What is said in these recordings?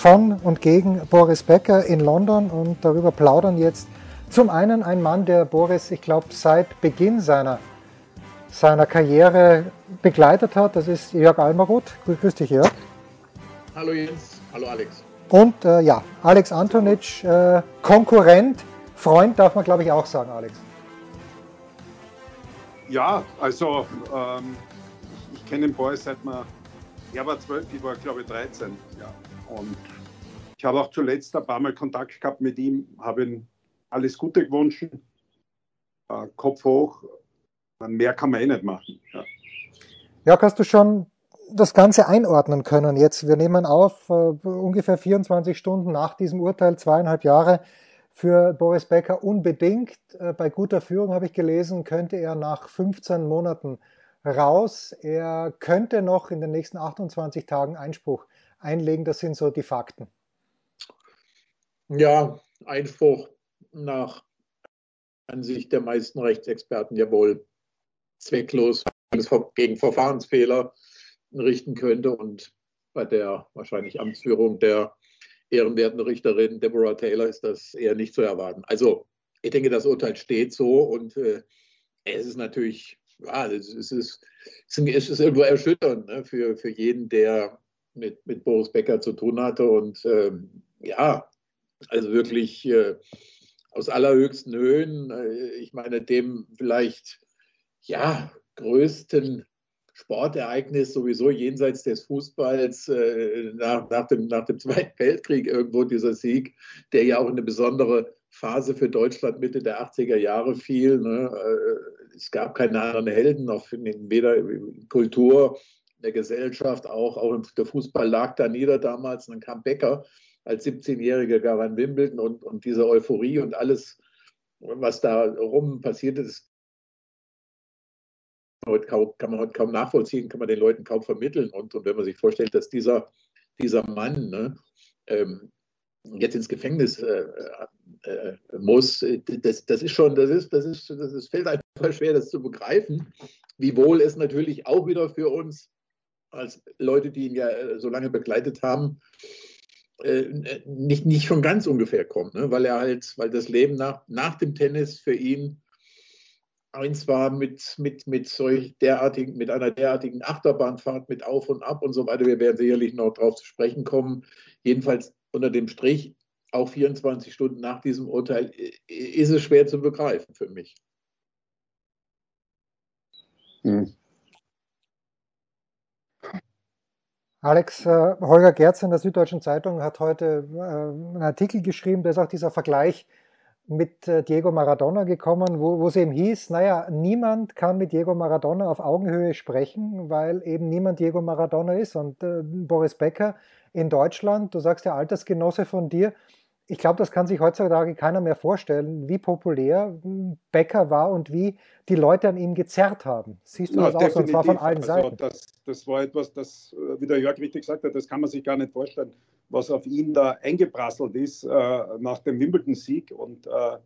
von und gegen Boris Becker in London und darüber plaudern jetzt zum einen ein Mann, der Boris, ich glaube, seit Beginn seiner, seiner Karriere begleitet hat. Das ist Jörg Almaroth. Grüß dich, Jörg. Hallo Jens, hallo Alex. Und äh, ja, Alex Antonic, äh, Konkurrent, Freund darf man, glaube ich, auch sagen, Alex. Ja, also ähm, ich, ich kenne den Boris seit man, er war zwölf, ich war glaube ich 13. Ja. Und ich habe auch zuletzt ein paar Mal Kontakt gehabt mit ihm, habe ihm alles Gute gewünscht, äh, Kopf hoch, mehr kann man eh nicht machen. Ja. Ja, hast du schon das Ganze einordnen können jetzt? Wir nehmen auf, äh, ungefähr 24 Stunden nach diesem Urteil, zweieinhalb Jahre für Boris Becker unbedingt. Äh, bei guter Führung habe ich gelesen, könnte er nach 15 Monaten raus. Er könnte noch in den nächsten 28 Tagen Einspruch einlegen. Das sind so die Fakten. Ja, Einspruch nach Ansicht der meisten Rechtsexperten ja wohl zwecklos gegen Verfahrensfehler richten könnte und bei der wahrscheinlich Amtsführung der ehrenwerten Richterin Deborah Taylor ist das eher nicht zu erwarten. Also ich denke, das Urteil steht so und äh, es ist natürlich, ja, es ist, es ist, irgendwo erschütternd ne, für, für jeden, der mit, mit Boris Becker zu tun hatte. Und ähm, ja, also wirklich äh, aus allerhöchsten Höhen, äh, ich meine, dem vielleicht ja größten Sportereignis sowieso jenseits des Fußballs äh, nach, nach, dem, nach dem Zweiten Weltkrieg irgendwo dieser Sieg, der ja auch in eine besondere Phase für Deutschland Mitte der 80er Jahre fiel. Ne? Äh, es gab keine anderen Helden, noch in, weder in Kultur, in der Gesellschaft, auch, auch der Fußball lag da nieder damals. Und dann kam Becker als 17-Jähriger gar an Wimbledon und, und diese Euphorie und alles, was da rum passiert ist, heute kaum, kann man heute kaum nachvollziehen, kann man den Leuten kaum vermitteln. Und, und wenn man sich vorstellt, dass dieser, dieser Mann ne, ähm, jetzt ins Gefängnis äh, äh, muss, das, das ist schon, das ist, das ist, das ist, fällt einfach schwer, das zu begreifen. Wiewohl es natürlich auch wieder für uns als Leute, die ihn ja äh, so lange begleitet haben, äh, nicht, nicht von ganz ungefähr kommt, ne? weil er halt, weil das Leben nach, nach dem Tennis für ihn eins war mit, mit, mit solch derartigen, mit einer derartigen Achterbahnfahrt mit Auf und Ab und so weiter. Wir werden sicherlich noch darauf zu sprechen kommen. Jedenfalls unter dem Strich, auch 24 Stunden nach diesem Urteil, ist es schwer zu begreifen für mich. Hm. Alex, äh, Holger Gerz in der Süddeutschen Zeitung hat heute äh, einen Artikel geschrieben, da ist auch dieser Vergleich mit äh, Diego Maradona gekommen, wo, wo es eben hieß, naja, niemand kann mit Diego Maradona auf Augenhöhe sprechen, weil eben niemand Diego Maradona ist. Und äh, Boris Becker in Deutschland, du sagst der Altersgenosse von dir, ich glaube, das kann sich heutzutage keiner mehr vorstellen, wie populär Becker war und wie die Leute an ihm gezerrt haben. Siehst du ja, das auch so? Und zwar von allen also Seiten. Das, das war etwas, das, äh, wie der Jörg richtig gesagt hat, das kann man sich gar nicht vorstellen was auf ihn da eingeprasselt ist äh, nach dem Wimbledon-Sieg. Und äh,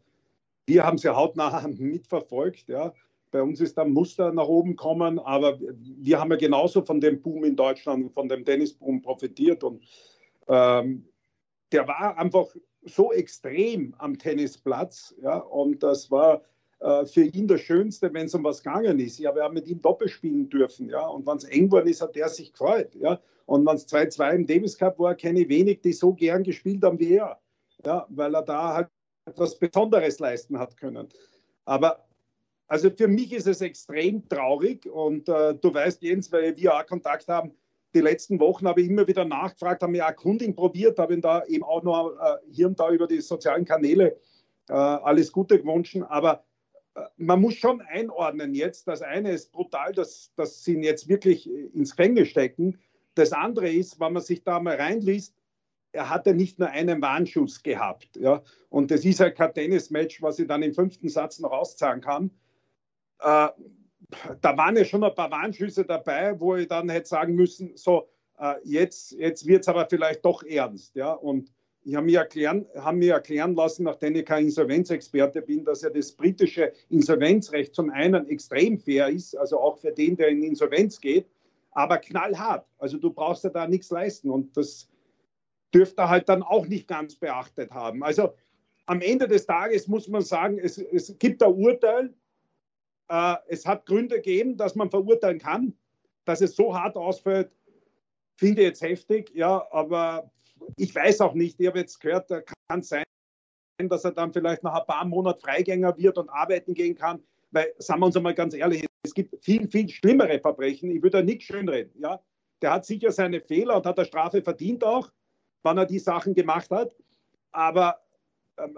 wir haben es ja hautnah mitverfolgt. Ja. Bei uns ist da Muster nach oben kommen, aber wir haben ja genauso von dem Boom in Deutschland, von dem Tennisboom profitiert. Und ähm, der war einfach so extrem am Tennisplatz. Ja, und das war äh, für ihn das Schönste, wenn es um was gegangen ist. Ja, wir haben mit ihm Doppel spielen dürfen. Ja, und wenn es eng geworden ist, hat er sich gefreut. Ja, und wenn es 2-2 im Davis Cup war, kenne ich wenig, die so gern gespielt haben wie er. Ja, weil er da halt etwas Besonderes leisten hat können. Aber Also für mich ist es extrem traurig und äh, du weißt, Jens, weil wir auch Kontakt haben, die letzten Wochen habe ich immer wieder nachgefragt, habe mir auch Kunding probiert, habe ihn da eben auch noch äh, hier und da über die sozialen Kanäle äh, alles Gute gewünscht. Aber äh, man muss schon einordnen jetzt. Das eine ist brutal, dass, dass sie ihn jetzt wirklich ins Gefängnis stecken. Das andere ist, wenn man sich da mal reinliest, er hatte nicht nur einen Warnschuss gehabt. Ja? Und das ist halt kein Tennismatch, was ich dann im fünften Satz noch auszahlen kann. Da waren ja schon ein paar Warnschüsse dabei, wo ich dann hätte sagen müssen, so, äh, jetzt, jetzt wird es aber vielleicht doch ernst. Ja? Und ich habe mir, erklären, hab erklären lassen, nachdem ich kein Insolvenzexperte bin, dass ja das britische Insolvenzrecht zum einen extrem fair ist, also auch für den, der in Insolvenz geht, aber knallhart. Also du brauchst ja da nichts leisten und das dürfte er halt dann auch nicht ganz beachtet haben. Also am Ende des Tages muss man sagen, es, es gibt ein Urteil, äh, es hat Gründe gegeben, dass man verurteilen kann. Dass es so hart ausfällt, finde ich jetzt heftig, ja, aber ich weiß auch nicht, ich habe jetzt gehört, da kann sein, dass er dann vielleicht nach ein paar Monaten Freigänger wird und arbeiten gehen kann, weil, sagen wir uns einmal ganz ehrlich, es gibt viel, viel schlimmere Verbrechen, ich würde da nicht schönreden, ja. Der hat sicher seine Fehler und hat eine Strafe verdient auch, wann er die Sachen gemacht hat, aber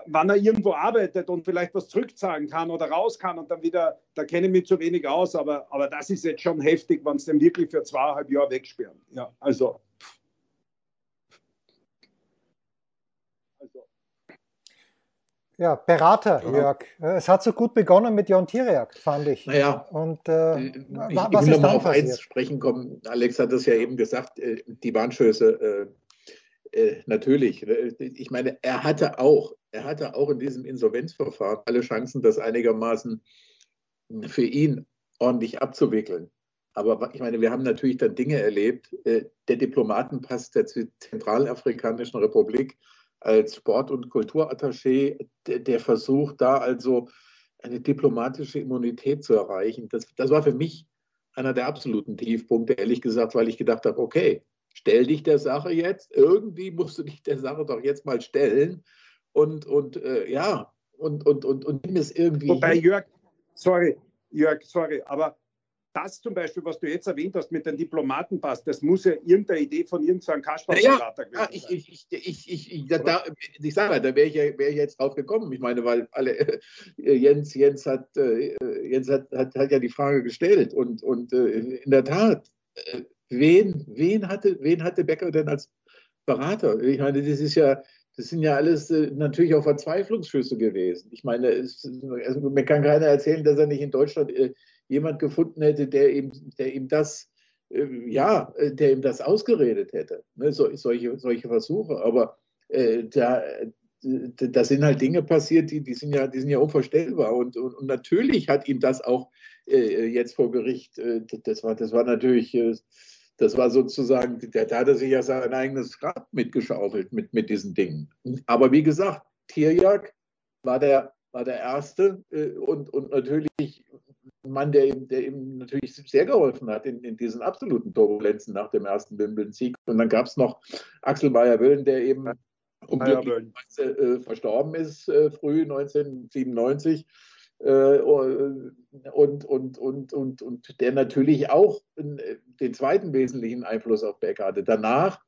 wann er irgendwo arbeitet und vielleicht was zurückzahlen kann oder raus kann und dann wieder, da kenne ich mich zu wenig aus, aber, aber das ist jetzt schon heftig, wenn es den wirklich für zweieinhalb Jahre wegsperren. Ja, also. also. Ja, Berater, ja. Jörg. Es hat so gut begonnen mit Jon Tiriak, fand ich. Naja, und, äh, ich, was ich will nochmal auf passiert? eins sprechen kommen. Alex hat das ja eben gesagt, äh, die Warnschöße, äh, äh, natürlich. Ich meine, er hatte auch er hatte auch in diesem Insolvenzverfahren alle Chancen, das einigermaßen für ihn ordentlich abzuwickeln. Aber ich meine, wir haben natürlich dann Dinge erlebt. Äh, der Diplomatenpass der Zentralafrikanischen Republik als Sport- und Kulturattaché, der Versuch, da also eine diplomatische Immunität zu erreichen, das, das war für mich einer der absoluten Tiefpunkte, ehrlich gesagt, weil ich gedacht habe, okay, stell dich der Sache jetzt, irgendwie musst du dich der Sache doch jetzt mal stellen und, und äh, ja, und, und, und, und nimm es irgendwie. Wobei, Jörg, sorry, Jörg, sorry, aber das zum Beispiel, was du jetzt erwähnt hast mit dem Diplomatenpass, das muss ja irgendeine Idee von irgendeinem Kasperberater ja, ja, ich, ich, ich, ich, ich, ich, da, ich sage, da wäre ich, wär ich jetzt drauf gekommen. Ich meine, weil alle, äh, Jens, Jens, hat, äh, Jens hat, hat, hat ja die Frage gestellt und, und äh, in der Tat, äh, wen, wen, hatte, wen hatte Becker denn als Berater? Ich meine, das ist ja, das sind ja alles äh, natürlich auch Verzweiflungsschüsse gewesen. Ich meine, es, also mir kann keiner erzählen, dass er nicht in Deutschland äh, jemand gefunden hätte, der ihm, der ihm das, äh, ja, äh, der ihm das ausgeredet hätte. Ne, so, solche, solche Versuche. Aber äh, da, da sind halt Dinge passiert, die, die, sind, ja, die sind ja unvorstellbar. Und, und, und natürlich hat ihm das auch äh, jetzt vor Gericht, das, war, das war natürlich das war sozusagen, da hat er sich ja sein eigenes Grab mitgeschaufelt mit, mit diesen Dingen. Aber wie gesagt, Tirjak war der, war der Erste äh, und, und natürlich ein Mann, der ihm, der ihm natürlich sehr geholfen hat in, in diesen absoluten Turbulenzen nach dem ersten Wimbledon-Sieg. Und dann gab es noch Axel Meyer-Wöllen, der eben unglücklicherweise äh, verstorben ist, äh, früh 1997. Äh, und, und, und, und, und der natürlich auch den zweiten wesentlichen Einfluss auf Beck hatte. Danach,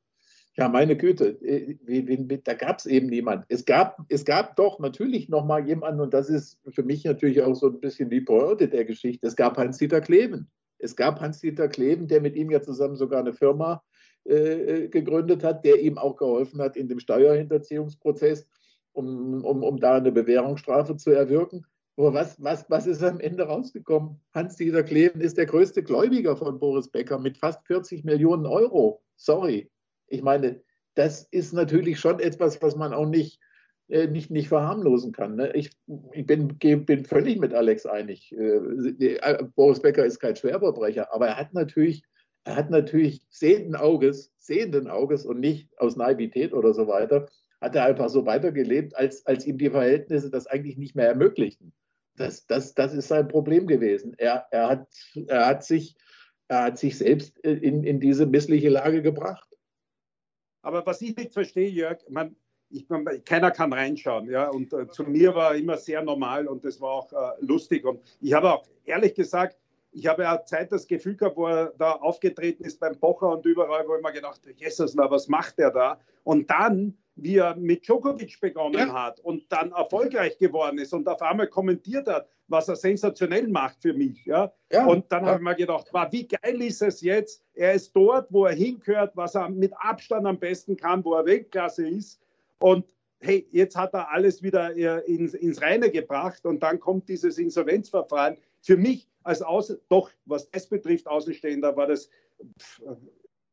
ja, meine Güte, äh, da gab es eben niemand. Es gab, es gab doch natürlich noch mal jemanden, und das ist für mich natürlich auch so ein bisschen die Pointe der Geschichte. Es gab Hans-Dieter Kleven. Es gab Hans-Dieter Kleven, der mit ihm ja zusammen sogar eine Firma äh, gegründet hat, der ihm auch geholfen hat in dem Steuerhinterziehungsprozess, um, um, um da eine Bewährungsstrafe zu erwirken. Aber was, was, was ist am Ende rausgekommen? Hans-Dieter Kleven ist der größte Gläubiger von Boris Becker mit fast 40 Millionen Euro. Sorry. Ich meine, das ist natürlich schon etwas, was man auch nicht, äh, nicht, nicht verharmlosen kann. Ne? Ich, ich bin, bin völlig mit Alex einig. Äh, äh, Boris Becker ist kein Schwerverbrecher, aber er hat natürlich, er hat natürlich sehenden Auges, sehenden Auges und nicht aus Naivität oder so weiter, hat er einfach so weitergelebt, als, als ihm die Verhältnisse das eigentlich nicht mehr ermöglichten. Das, das, das ist sein Problem gewesen. Er, er, hat, er, hat, sich, er hat sich selbst in, in diese missliche Lage gebracht. Aber was ich nicht verstehe, Jörg, man, ich, keiner kann reinschauen. Ja? Und äh, zu mir war immer sehr normal und das war auch äh, lustig. Und ich habe auch ehrlich gesagt, ich habe ja Zeit das Gefühl gehabt, wo er da aufgetreten ist beim Pocher und überall, wo ich mir gedacht habe, Jesus, na, was macht der da? Und dann, wie er mit Djokovic begonnen ja. hat und dann erfolgreich geworden ist und auf einmal kommentiert hat, was er sensationell macht für mich. Ja? ja und dann ja. habe ich mir gedacht, wow, wie geil ist es jetzt? Er ist dort, wo er hingehört, was er mit Abstand am besten kann, wo er Weltklasse ist. Und hey, jetzt hat er alles wieder äh, ins, ins Reine gebracht und dann kommt dieses Insolvenzverfahren. Für mich als Außen, doch, was das betrifft, Außenstehender, war das,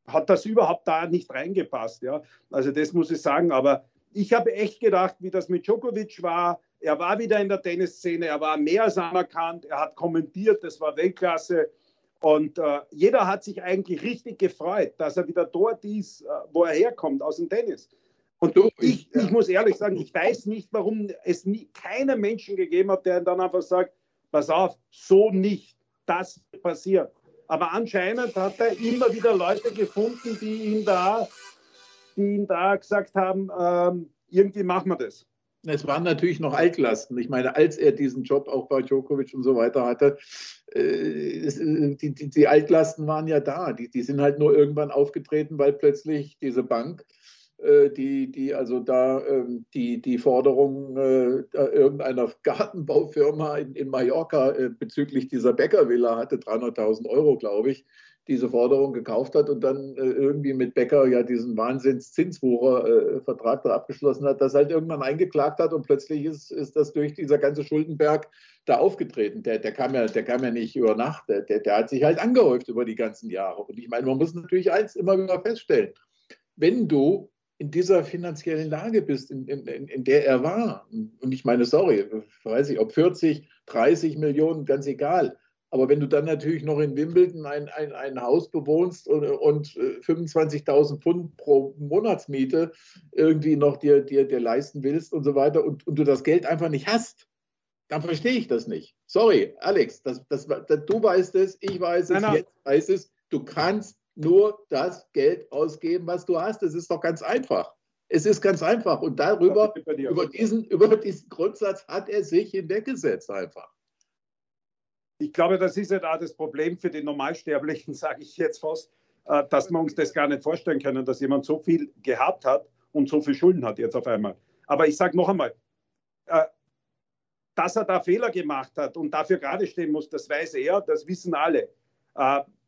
hat das überhaupt da nicht reingepasst. Ja? Also das muss ich sagen. Aber ich habe echt gedacht, wie das mit Djokovic war. Er war wieder in der Tennisszene, er war mehr als anerkannt, er hat kommentiert, das war Weltklasse. Und äh, jeder hat sich eigentlich richtig gefreut, dass er wieder dort ist, äh, wo er herkommt, aus dem Tennis. Und du, ich, ich muss ehrlich sagen, ich weiß nicht, warum es nie, keinen Menschen gegeben hat, der dann einfach sagt, pass auf, so nicht, das passiert. Aber anscheinend hat er immer wieder Leute gefunden, die ihn da, die ihn da gesagt haben, ähm, irgendwie machen wir das. Es waren natürlich noch Altlasten. Ich meine, als er diesen Job auch bei Djokovic und so weiter hatte, äh, die, die, die, Altlasten waren ja da. Die, die sind halt nur irgendwann aufgetreten, weil plötzlich diese Bank äh, die, die also da ähm, die, die Forderung äh, irgendeiner Gartenbaufirma in, in Mallorca äh, bezüglich dieser Bäckervilla hatte, 300.000 Euro, glaube ich, diese Forderung gekauft hat und dann irgendwie mit Bäcker ja diesen Wahnsinns-Zinswucher-Vertrag da abgeschlossen hat, das halt irgendwann eingeklagt hat und plötzlich ist, ist das durch dieser ganze Schuldenberg da aufgetreten. Der, der, kam, ja, der kam ja nicht über Nacht, der, der, der hat sich halt angehäuft über die ganzen Jahre. Und ich meine, man muss natürlich eins immer wieder feststellen, wenn du in dieser finanziellen Lage bist, in, in, in, der er war. Und ich meine, sorry, weiß ich, ob 40, 30 Millionen, ganz egal. Aber wenn du dann natürlich noch in Wimbledon ein, ein, ein Haus bewohnst und, und 25.000 äh, Pfund pro Monatsmiete irgendwie noch dir, dir, dir leisten willst und so weiter und, und du das Geld einfach nicht hast, dann verstehe ich das nicht. Sorry, Alex, das, das, das, du weißt es, ich weiß es, nein, nein. jetzt weiß es. Du kannst nur das Geld ausgeben, was du hast. Es ist doch ganz einfach. Es ist ganz einfach. Und darüber, über diesen, über diesen Grundsatz hat er sich hinweggesetzt einfach. Ich glaube, das ist ja da das Problem für die Normalsterblichen, sage ich jetzt fast, äh, dass wir uns das gar nicht vorstellen können, dass jemand so viel gehabt hat und so viel Schulden hat jetzt auf einmal. Aber ich sage noch einmal, äh, dass er da Fehler gemacht hat und dafür gerade stehen muss, das weiß er, das wissen alle.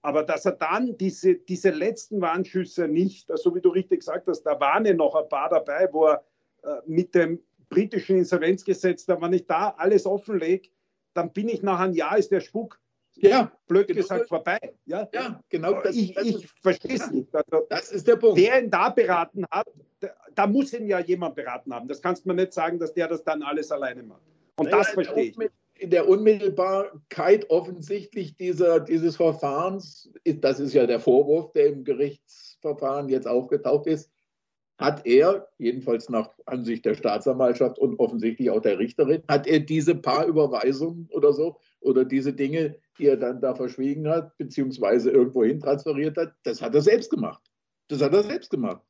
Aber dass er dann diese, diese letzten Warnschüsse nicht, so wie du richtig gesagt hast, da waren ja noch ein paar dabei, wo er äh, mit dem britischen Insolvenzgesetz, da wenn ich da alles offenlege, dann bin ich nach einem Jahr, ist der Spuk, ja, blöd genau gesagt, vorbei. Ja, ja genau. Das, ich, ich verstehe es nicht. Also, das ist der Punkt. Wer ihn da beraten hat, da, da muss ihn ja jemand beraten haben. Das kannst du mir nicht sagen, dass der das dann alles alleine macht. Und naja, das verstehe ich. Mit, in der Unmittelbarkeit offensichtlich dieser, dieses Verfahrens, das ist ja der Vorwurf, der im Gerichtsverfahren jetzt aufgetaucht ist, hat er, jedenfalls nach Ansicht der Staatsanwaltschaft und offensichtlich auch der Richterin, hat er diese paar Überweisungen oder so oder diese Dinge, die er dann da verschwiegen hat, beziehungsweise irgendwo hin transferiert hat, das hat er selbst gemacht. Das hat er selbst gemacht.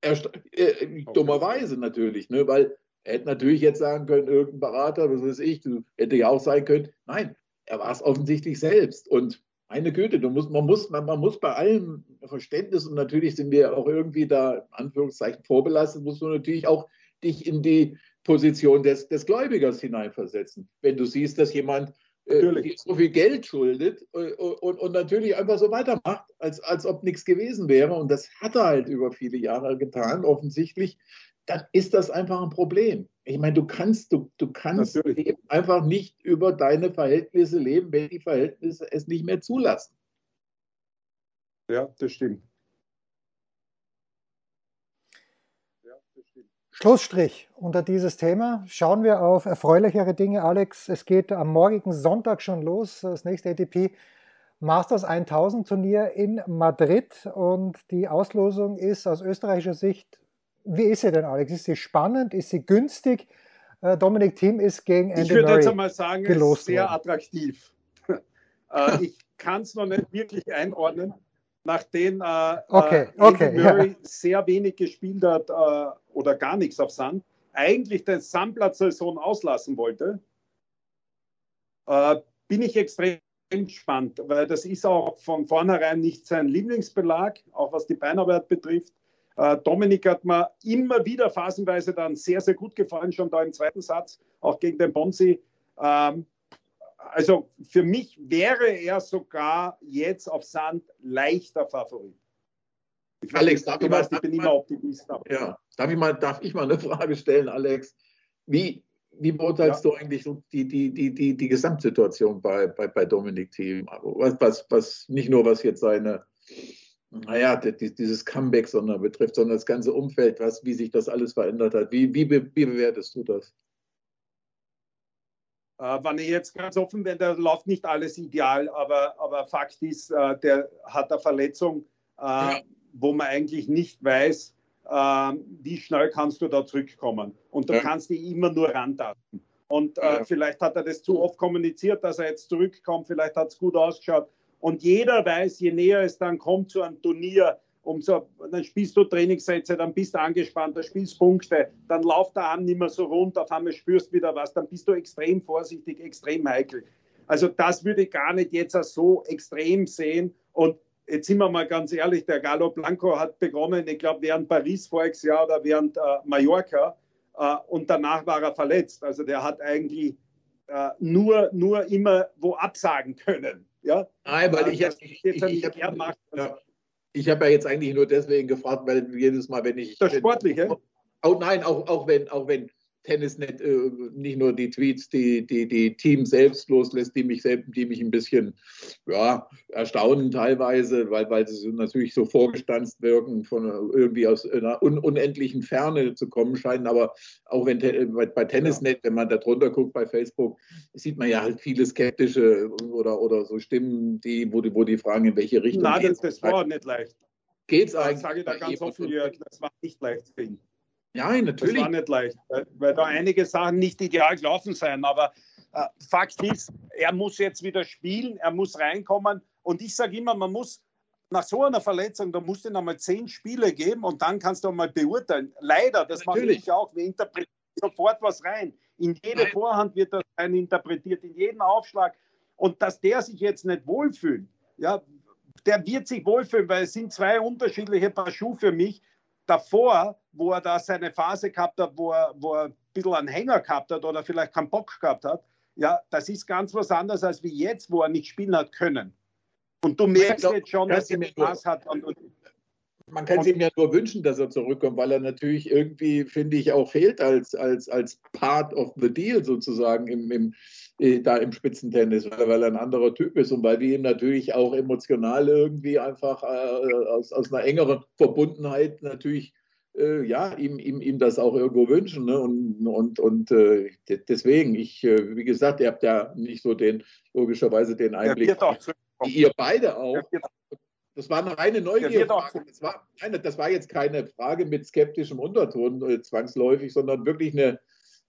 Er, äh, dummerweise natürlich, ne, weil hätte natürlich jetzt sagen können, irgendein Berater, was weiß ich, hätte ja auch sein können. Nein, er war es offensichtlich selbst. Und meine Güte, du musst, man, muss, man, man muss bei allem Verständnis und natürlich sind wir auch irgendwie da, Anführungszeichen, vorbelastet, musst du natürlich auch dich in die Position des, des Gläubigers hineinversetzen. Wenn du siehst, dass jemand äh, so viel Geld schuldet äh, und, und, natürlich einfach so weitermacht, als, als ob nichts gewesen wäre. Und das hat er halt über viele Jahre getan, offensichtlich dann ist das einfach ein Problem. Ich meine, du kannst, du, du kannst einfach nicht über deine Verhältnisse leben, wenn die Verhältnisse es nicht mehr zulassen. Ja, das stimmt. Schlussstrich unter dieses Thema. Schauen wir auf erfreulichere Dinge, Alex. Es geht am morgigen Sonntag schon los, das nächste ATP Masters 1000 Turnier in Madrid und die Auslosung ist aus österreichischer Sicht wie ist sie denn, Alex? Ist sie spannend? Ist sie günstig? Äh, Dominik Thiem ist gegen Andy Ich würde jetzt einmal sagen, es ist sehr worden. attraktiv. äh, ich kann es noch nicht wirklich einordnen. nachdem äh, okay, äh, okay, Murray ja. sehr wenig gespielt hat äh, oder gar nichts auf Sand, eigentlich den Sandplatzsaison auslassen wollte, äh, bin ich extrem gespannt, weil das ist auch von vornherein nicht sein Lieblingsbelag, auch was die Beinarbeit betrifft. Äh, Dominik hat mir immer wieder phasenweise dann sehr, sehr gut gefallen, schon da im zweiten Satz, auch gegen den Bonsi. Ähm, also für mich wäre er sogar jetzt auf Sand leichter Favorit. Ich Alex, darf ich, mal, ich bin immer Optimist. Ja, darf ich, mal, darf ich mal eine Frage stellen, Alex? Wie, wie beurteilst ja. du eigentlich die, die, die, die, die Gesamtsituation bei, bei, bei Dominik Thiem? Was, was, was, nicht nur was jetzt seine, naja, dieses Comeback sondern betrifft, sondern das ganze Umfeld, was, wie sich das alles verändert hat. Wie, wie, wie bewertest du das? Äh, wenn ich jetzt ganz offen bin, da läuft nicht alles ideal, aber, aber Fakt ist, äh, der hat eine Verletzung, äh, ja. wo man eigentlich nicht weiß, äh, wie schnell kannst du da zurückkommen. Und du ja. kannst dich immer nur rantasten. Und äh, ja. vielleicht hat er das zu oft kommuniziert, dass er jetzt zurückkommt, vielleicht hat es gut ausgeschaut. Und jeder weiß, je näher es dann kommt zu einem Turnier, umso, dann spielst du Trainingssätze, dann bist du angespannt, dann spielst Punkte, dann läuft der Arm nicht mehr so rund, auf einmal spürst du wieder was, dann bist du extrem vorsichtig, extrem heikel. Also das würde ich gar nicht jetzt so extrem sehen. Und jetzt sind wir mal ganz ehrlich, der Gallo Blanco hat begonnen, ich glaube, während Paris voriges Jahr oder während äh, Mallorca äh, und danach war er verletzt. Also der hat eigentlich äh, nur, nur immer wo absagen können. Ja? Nein, weil ich, ich, ich, ich, macht, ja. Habe ja jetzt eigentlich nur deswegen gefragt, weil jedes Mal, wenn ich. Das Sportliche? Oh, nein, auch, auch wenn, auch wenn Tennisnet äh, nicht nur die Tweets, die, die, die Team selbst loslässt, die mich, selbst, die mich ein bisschen ja, erstaunen teilweise, weil, weil sie natürlich so vorgestanzt wirken, von irgendwie aus einer un unendlichen Ferne zu kommen scheinen. Aber auch wenn bei, bei Tennisnet, wenn man da drunter guckt bei Facebook, sieht man ja halt viele skeptische oder, oder so Stimmen, die, wo, die, wo die fragen, in welche Richtung. Nein, das, das war nicht leicht. Geht's eigentlich? Das sage ich da ganz offen, Jörg, das war nicht leicht für ihn. Ja, natürlich. Das war nicht leicht, weil, weil da einige Sachen nicht ideal gelaufen sind. Aber äh, Fakt ist, er muss jetzt wieder spielen, er muss reinkommen. Und ich sage immer, man muss nach so einer Verletzung, da musst du noch mal zehn Spiele geben und dann kannst du mal beurteilen. Leider, das mache ich auch. Wir interpretieren sofort was rein. In jede Nein. Vorhand wird das rein interpretiert, in jeden Aufschlag. Und dass der sich jetzt nicht wohlfühlt, ja, der wird sich wohlfühlen, weil es sind zwei unterschiedliche Paar Schuhe für mich davor, wo er da seine Phase gehabt hat, wo er, wo er ein bisschen einen Hänger gehabt hat oder vielleicht keinen Bock gehabt hat, ja, das ist ganz was anderes als wie jetzt, wo er nicht spielen hat können. Und du merkst glaub, jetzt schon, dass er Spaß hat. Und, und, man kann es ihm ja nur wünschen, dass er zurückkommt, weil er natürlich irgendwie, finde ich, auch fehlt als, als, als Part of the Deal sozusagen im, im, äh, da im Spitzentennis, weil, weil, er ein anderer Typ ist und weil wir ihm natürlich auch emotional irgendwie einfach äh, aus, aus einer engeren Verbundenheit natürlich äh, ja, ihm, ihm, ihm das auch irgendwo wünschen. Ne? Und, und, und äh, deswegen, ich, äh, wie gesagt, ihr habt ja nicht so den, logischerweise den Einblick, wie ihr beide auch. Das war eine reine Neugierfrage. Das war, nein, das war jetzt keine Frage mit skeptischem Unterton äh, zwangsläufig, sondern wirklich eine,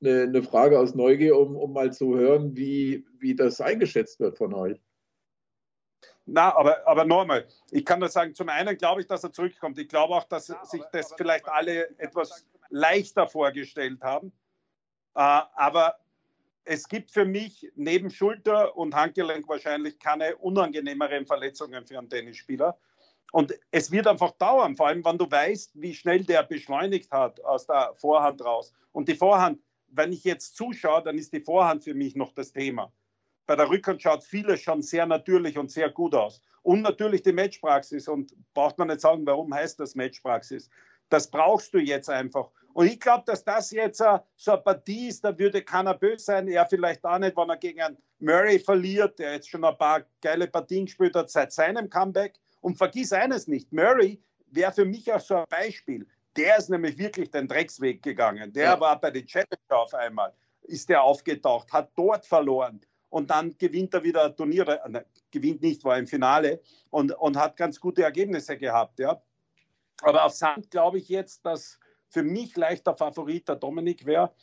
eine, eine, Frage aus Neugier, um, um mal zu hören, wie, wie das eingeschätzt wird von euch. Na, aber, aber nochmal, ich kann nur sagen, zum einen glaube ich, dass er zurückkommt. Ich glaube auch, dass sich das vielleicht alle etwas leichter vorgestellt haben. Äh, aber es gibt für mich neben Schulter und Handgelenk wahrscheinlich keine unangenehmeren Verletzungen für einen Tennisspieler. Und es wird einfach dauern, vor allem wenn du weißt, wie schnell der beschleunigt hat aus der Vorhand raus. Und die Vorhand, wenn ich jetzt zuschaue, dann ist die Vorhand für mich noch das Thema. Bei der Rückhand schaut vieles schon sehr natürlich und sehr gut aus. Und natürlich die Matchpraxis. Und braucht man nicht sagen, warum heißt das Matchpraxis? Das brauchst du jetzt einfach. Und ich glaube, dass das jetzt so eine Partie ist, da würde keiner böse sein. Er vielleicht auch nicht, wenn er gegen einen Murray verliert, der jetzt schon ein paar geile Partien gespielt hat seit seinem Comeback. Und vergiss eines nicht, Murray wäre für mich auch so ein Beispiel. Der ist nämlich wirklich den Drecksweg gegangen. Der ja. war bei den Challenger auf einmal, ist der aufgetaucht, hat dort verloren und dann gewinnt er wieder Turniere, äh, gewinnt nicht, war im Finale und, und hat ganz gute Ergebnisse gehabt. Ja. Aber auf Sand glaube ich jetzt, dass für mich leichter Favorit der Dominik wäre.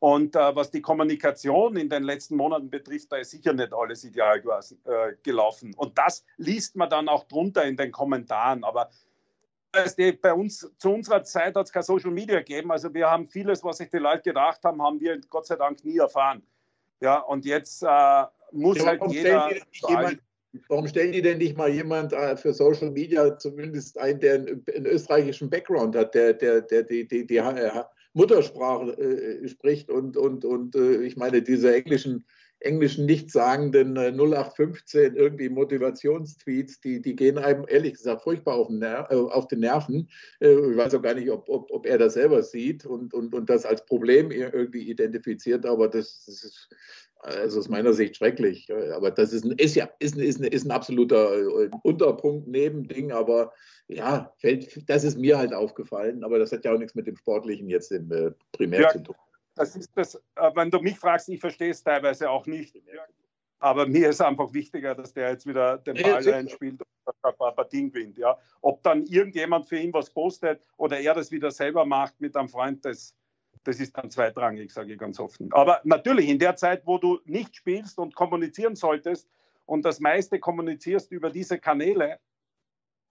Und äh, was die Kommunikation in den letzten Monaten betrifft, da ist sicher nicht alles ideal äh, gelaufen. Und das liest man dann auch drunter in den Kommentaren. Aber bei uns zu unserer Zeit hat es kein Social Media gegeben. Also wir haben vieles, was sich die Leute gedacht haben, haben wir Gott sei Dank nie erfahren. Ja, und jetzt äh, muss ja, halt jeder. Jemand, warum stellen die denn nicht mal jemand äh, für Social Media zumindest ein, der einen, einen österreichischen Background hat, der, der, der die, die, die, die Muttersprache äh, spricht und, und, und äh, ich meine, diese englischen, englischen nichtssagenden äh, 0815 irgendwie Motivationstweets, die, die gehen einem ehrlich gesagt furchtbar auf den, Ner äh, auf den Nerven. Äh, ich weiß auch gar nicht, ob, ob, ob er das selber sieht und, und, und das als Problem irgendwie identifiziert, aber das, das ist also aus meiner Sicht schrecklich. Aber das ist, ein, ist ja ist, ist, ist ein absoluter äh, Unterpunkt, Nebending. Aber ja, fällt, das ist mir halt aufgefallen. Aber das hat ja auch nichts mit dem Sportlichen jetzt im, äh, primär ja, zu tun. Das ist das, äh, wenn du mich fragst, ich verstehe es teilweise auch nicht. Aber mir ist einfach wichtiger, dass der jetzt wieder den Ball ja, reinspielt und ein paar Partien gewinnt. Ja. Ob dann irgendjemand für ihn was postet oder er das wieder selber macht mit einem Freund, das, das ist dann zweitrangig, sage ich ganz offen. Aber natürlich, in der Zeit, wo du nicht spielst und kommunizieren solltest und das meiste kommunizierst über diese Kanäle,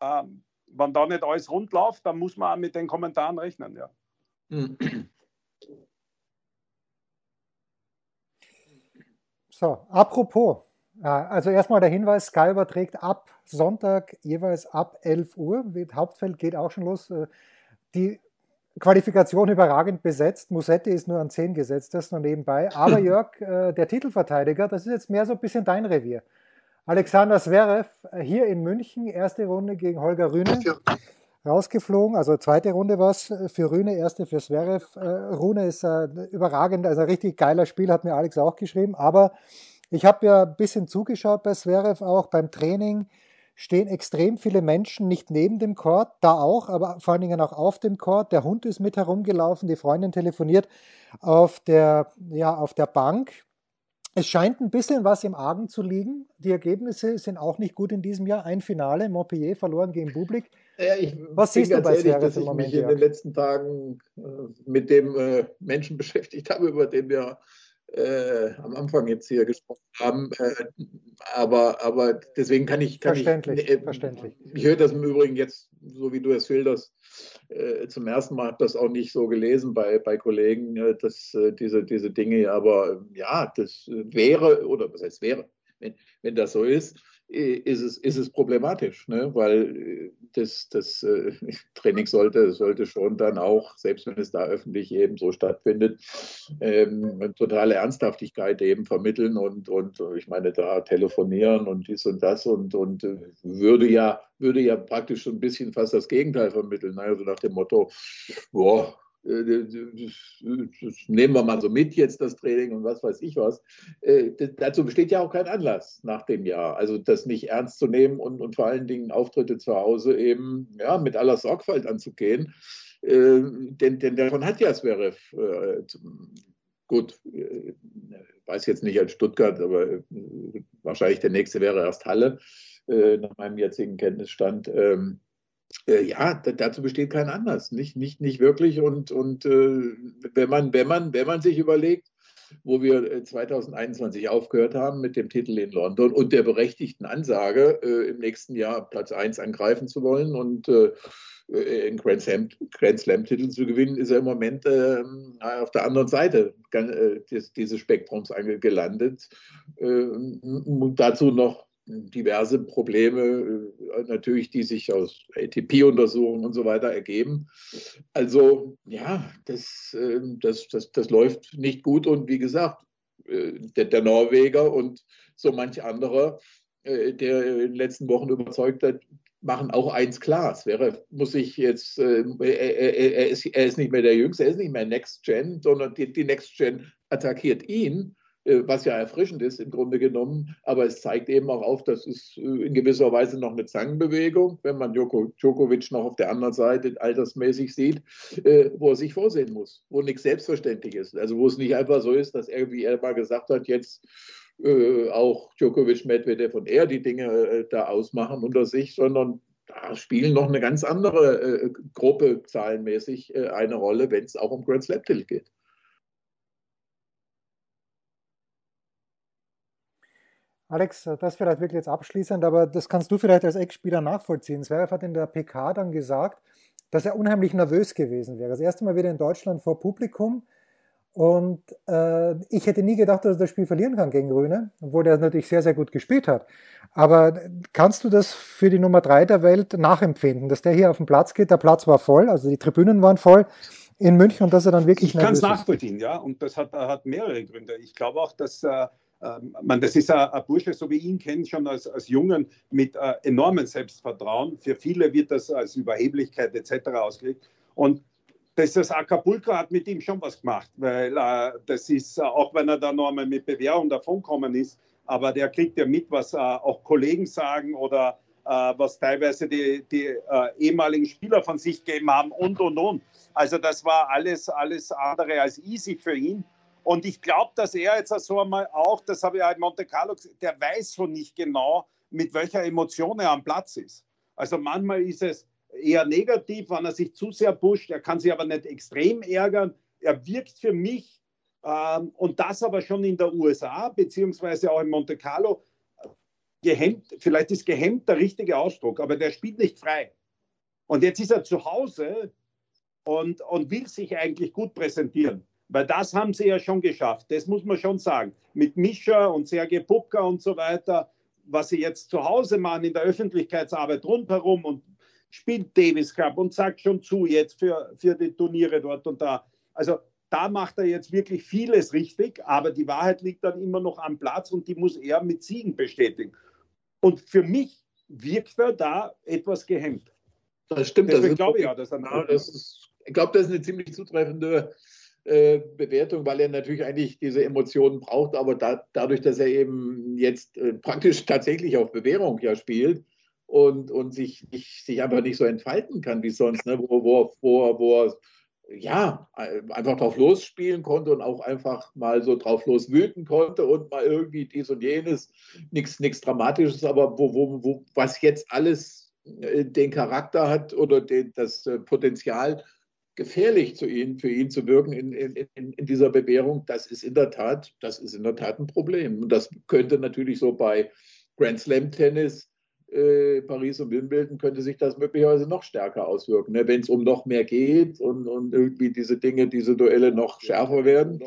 ähm, wenn da nicht alles rund läuft, dann muss man auch mit den Kommentaren rechnen. Ja. So, apropos, äh, also erstmal der Hinweis, Sky überträgt ab Sonntag jeweils ab 11 Uhr. Hauptfeld geht auch schon los. Äh, die Qualifikation überragend besetzt. Musetti ist nur an 10 gesetzt, das nur nebenbei. Aber Jörg, äh, der Titelverteidiger, das ist jetzt mehr so ein bisschen dein Revier. Alexander Zverev hier in München, erste Runde gegen Holger Rühne. Rausgeflogen, also zweite Runde war es für Rühne, erste für Zverev. Äh, Rune ist überragend, also ein richtig geiler Spiel, hat mir Alex auch geschrieben. Aber ich habe ja ein bisschen zugeschaut bei Zverev auch beim Training stehen extrem viele Menschen nicht neben dem Court, da auch, aber vor allen Dingen auch auf dem Court. Der Hund ist mit herumgelaufen, die Freundin telefoniert auf der, ja, auf der Bank. Es scheint ein bisschen was im Argen zu liegen. Die Ergebnisse sind auch nicht gut in diesem Jahr. Ein Finale, Montpellier verloren gegen Bublik. Ja, was siehst du bei ehrlich, dass ich Moment, mich in den letzten Tagen äh, mit dem äh, Menschen beschäftigt habe, über den wir äh, am Anfang jetzt hier gesprochen haben. Äh, aber, aber deswegen kann ich. Kann verständlich, ich, äh, verständlich. Ich höre das im Übrigen jetzt, so wie du es schilderst, äh, zum ersten Mal, habe das auch nicht so gelesen bei, bei Kollegen, äh, dass diese, diese Dinge, aber ja, das wäre, oder was heißt wäre, wenn, wenn das so ist, ist es, ist es problematisch, ne? weil äh, das, das äh, Training sollte, sollte schon dann auch, selbst wenn es da öffentlich eben so stattfindet, ähm, totale Ernsthaftigkeit eben vermitteln und, und ich meine, da telefonieren und dies und das und, und äh, würde, ja, würde ja praktisch schon ein bisschen fast das Gegenteil vermitteln. Ne? Also nach dem Motto, boah, äh, das nehmen wir mal so mit jetzt das Training und was weiß ich was. Äh, dazu besteht ja auch kein Anlass nach dem Jahr. Also das nicht ernst zu nehmen und, und vor allen Dingen Auftritte zu Hause eben ja, mit aller Sorgfalt anzugehen. Äh, denn, denn davon hat ja Zverev äh, gut, äh, weiß jetzt nicht als Stuttgart, aber äh, wahrscheinlich der nächste wäre erst Halle, nach meinem jetzigen Kenntnisstand. Ähm, äh, ja, dazu besteht kein Anlass, nicht, nicht, nicht wirklich. Und, und äh, wenn, man, wenn, man, wenn man sich überlegt, wo wir 2021 äh, aufgehört haben mit dem Titel in London und der berechtigten Ansage, äh, im nächsten Jahr Platz 1 angreifen zu wollen und äh, einen Grand Slam-Titel zu gewinnen, ist er im Moment äh, auf der anderen Seite äh, dieses Spektrums gelandet. Äh, dazu noch diverse Probleme, äh, natürlich, die sich aus ATP-Untersuchungen und so weiter ergeben. Also ja, das, ähm, das, das, das läuft nicht gut und wie gesagt, äh, der, der Norweger und so manch anderer, äh, der in den letzten Wochen überzeugt hat, machen auch eins klar. Es wäre, muss ich jetzt, er, er, er, ist, er ist nicht mehr der Jüngste, er ist nicht mehr Next Gen, sondern die, die Next Gen attackiert ihn was ja erfrischend ist im Grunde genommen. Aber es zeigt eben auch auf, dass es äh, in gewisser Weise noch eine Zangenbewegung, wenn man Joko, Djokovic noch auf der anderen Seite altersmäßig sieht, äh, wo er sich vorsehen muss, wo nichts selbstverständlich ist. Also wo es nicht einfach so ist, dass er, wie er mal gesagt hat, jetzt äh, auch Djokovic, Medvedev und er die Dinge äh, da ausmachen unter sich, sondern da spielen noch eine ganz andere äh, Gruppe zahlenmäßig eine Rolle, wenn es auch um Grand Slam-Titel geht. Alex, das vielleicht wirklich jetzt abschließend, aber das kannst du vielleicht als Ex-Spieler nachvollziehen. Zverev hat in der PK dann gesagt, dass er unheimlich nervös gewesen wäre. Das erste Mal wieder in Deutschland vor Publikum. Und äh, ich hätte nie gedacht, dass er das Spiel verlieren kann gegen Rühne, obwohl er natürlich sehr, sehr gut gespielt hat. Aber kannst du das für die Nummer drei der Welt nachempfinden, dass der hier auf den Platz geht? Der Platz war voll, also die Tribünen waren voll in München und dass er dann wirklich Ich kann es nachvollziehen, ja. Und das hat, hat mehrere Gründe. Ich glaube auch, dass äh, man, das ist ein, ein Bursche, so wie ich ihn kenne, schon als, als Jungen mit äh, enormem Selbstvertrauen. Für viele wird das als Überheblichkeit etc. ausgelegt. Und das, das Acapulco hat mit ihm schon was gemacht, weil äh, das ist, äh, auch wenn er da noch einmal mit Bewährung davonkommen ist, aber der kriegt ja mit, was äh, auch Kollegen sagen oder äh, was teilweise die, die äh, ehemaligen Spieler von sich gegeben haben und und und. Also das war alles, alles andere als easy für ihn. Und ich glaube, dass er jetzt so einmal auch, das habe ich ja in Monte Carlo gesagt, der weiß schon nicht genau, mit welcher Emotion er am Platz ist. Also manchmal ist es eher negativ, wenn er sich zu sehr pusht. Er kann sich aber nicht extrem ärgern. Er wirkt für mich, ähm, und das aber schon in der USA, beziehungsweise auch in Monte Carlo, gehemmt, vielleicht ist gehemmt der richtige Ausdruck, aber der spielt nicht frei. Und jetzt ist er zu Hause und, und will sich eigentlich gut präsentieren. Weil das haben sie ja schon geschafft. Das muss man schon sagen. Mit Mischa und Sergei Pupka und so weiter, was sie jetzt zu Hause machen in der Öffentlichkeitsarbeit rundherum und spielt Davis Cup und sagt schon zu jetzt für, für die Turniere dort und da. Also da macht er jetzt wirklich vieles richtig, aber die Wahrheit liegt dann immer noch am Platz und die muss er mit Siegen bestätigen. Und für mich wirkt er da etwas gehemmt. Das stimmt. Deswegen das glaube ich ja, dass er. Ja, das ist, ich glaube, das ist eine ziemlich zutreffende äh, Bewertung, weil er natürlich eigentlich diese Emotionen braucht, aber da, dadurch, dass er eben jetzt äh, praktisch tatsächlich auf Bewährung ja spielt und, und sich, nicht, sich einfach nicht so entfalten kann wie sonst, ne? wo, wo, wo, wo er ja, einfach drauf losspielen konnte und auch einfach mal so drauf los wüten konnte und mal irgendwie dies und jenes, nichts Dramatisches, aber wo, wo, wo, was jetzt alles äh, den Charakter hat oder den, das Potenzial, gefährlich zu ihnen, für ihn zu wirken in, in, in, dieser Bewährung, das ist in der Tat, das ist in der Tat ein Problem. Und das könnte natürlich so bei Grand Slam Tennis, äh, Paris und Wimbledon, könnte sich das möglicherweise noch stärker auswirken, ne? wenn es um noch mehr geht und, und irgendwie diese Dinge, diese Duelle noch schärfer werden.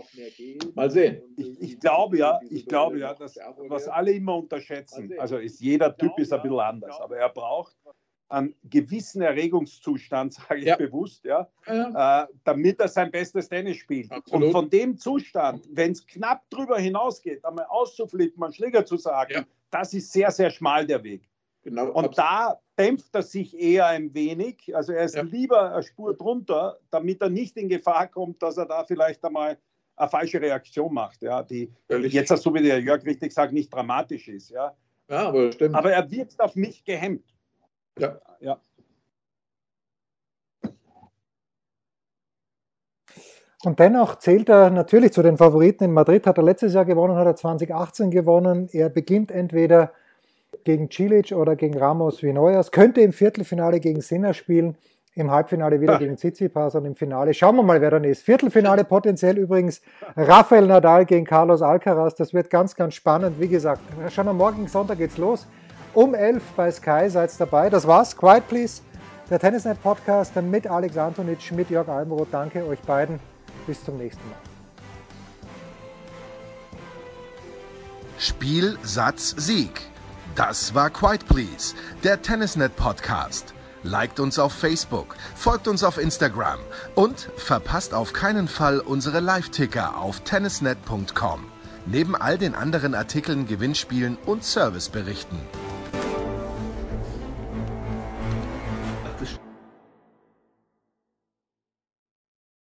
Mal sehen. Ich, ich glaube ja, ich glaube ja, dass, was alle immer unterschätzen, also ist jeder Typ ist ein bisschen anders, aber er braucht einen gewissen Erregungszustand, sage ich ja. bewusst, ja, ja. Äh, damit er sein bestes Tennis spielt. Absolut. Und von dem Zustand, wenn es knapp drüber hinausgeht, einmal auszuflippen, einen Schläger zu sagen, ja. das ist sehr, sehr schmal der Weg. Genau, und absolut. da dämpft er sich eher ein wenig. Also er ist lieber eine Spur drunter, damit er nicht in Gefahr kommt, dass er da vielleicht einmal eine falsche Reaktion macht, ja, die Völlig. jetzt, so wie der Jörg richtig sagt, nicht dramatisch ist. Ja. Ja, aber, stimmt. aber er wirkt auf mich gehemmt. Ja. ja. Und dennoch zählt er natürlich zu den Favoriten. In Madrid hat er letztes Jahr gewonnen, hat er 2018 gewonnen. Er beginnt entweder gegen Cilic oder gegen Ramos Vinoyas, könnte im Viertelfinale gegen Sinner spielen, im Halbfinale wieder ja. gegen Tsitsipas und im Finale schauen wir mal, wer dann ist. Viertelfinale potenziell übrigens Rafael Nadal gegen Carlos Alcaraz. Das wird ganz, ganz spannend. Wie gesagt, schon am morgigen Sonntag geht's los um 11 bei Sky. Seid dabei. Das war's. Quiet Please, der Tennisnet Podcast mit Alex Antonitsch, mit Jörg Albenroth. Danke euch beiden. Bis zum nächsten Mal. Spiel, Satz, Sieg. Das war Quiet Please, der Tennisnet Podcast. Liked uns auf Facebook, folgt uns auf Instagram und verpasst auf keinen Fall unsere Live-Ticker auf tennisnet.com. Neben all den anderen Artikeln, Gewinnspielen und Serviceberichten.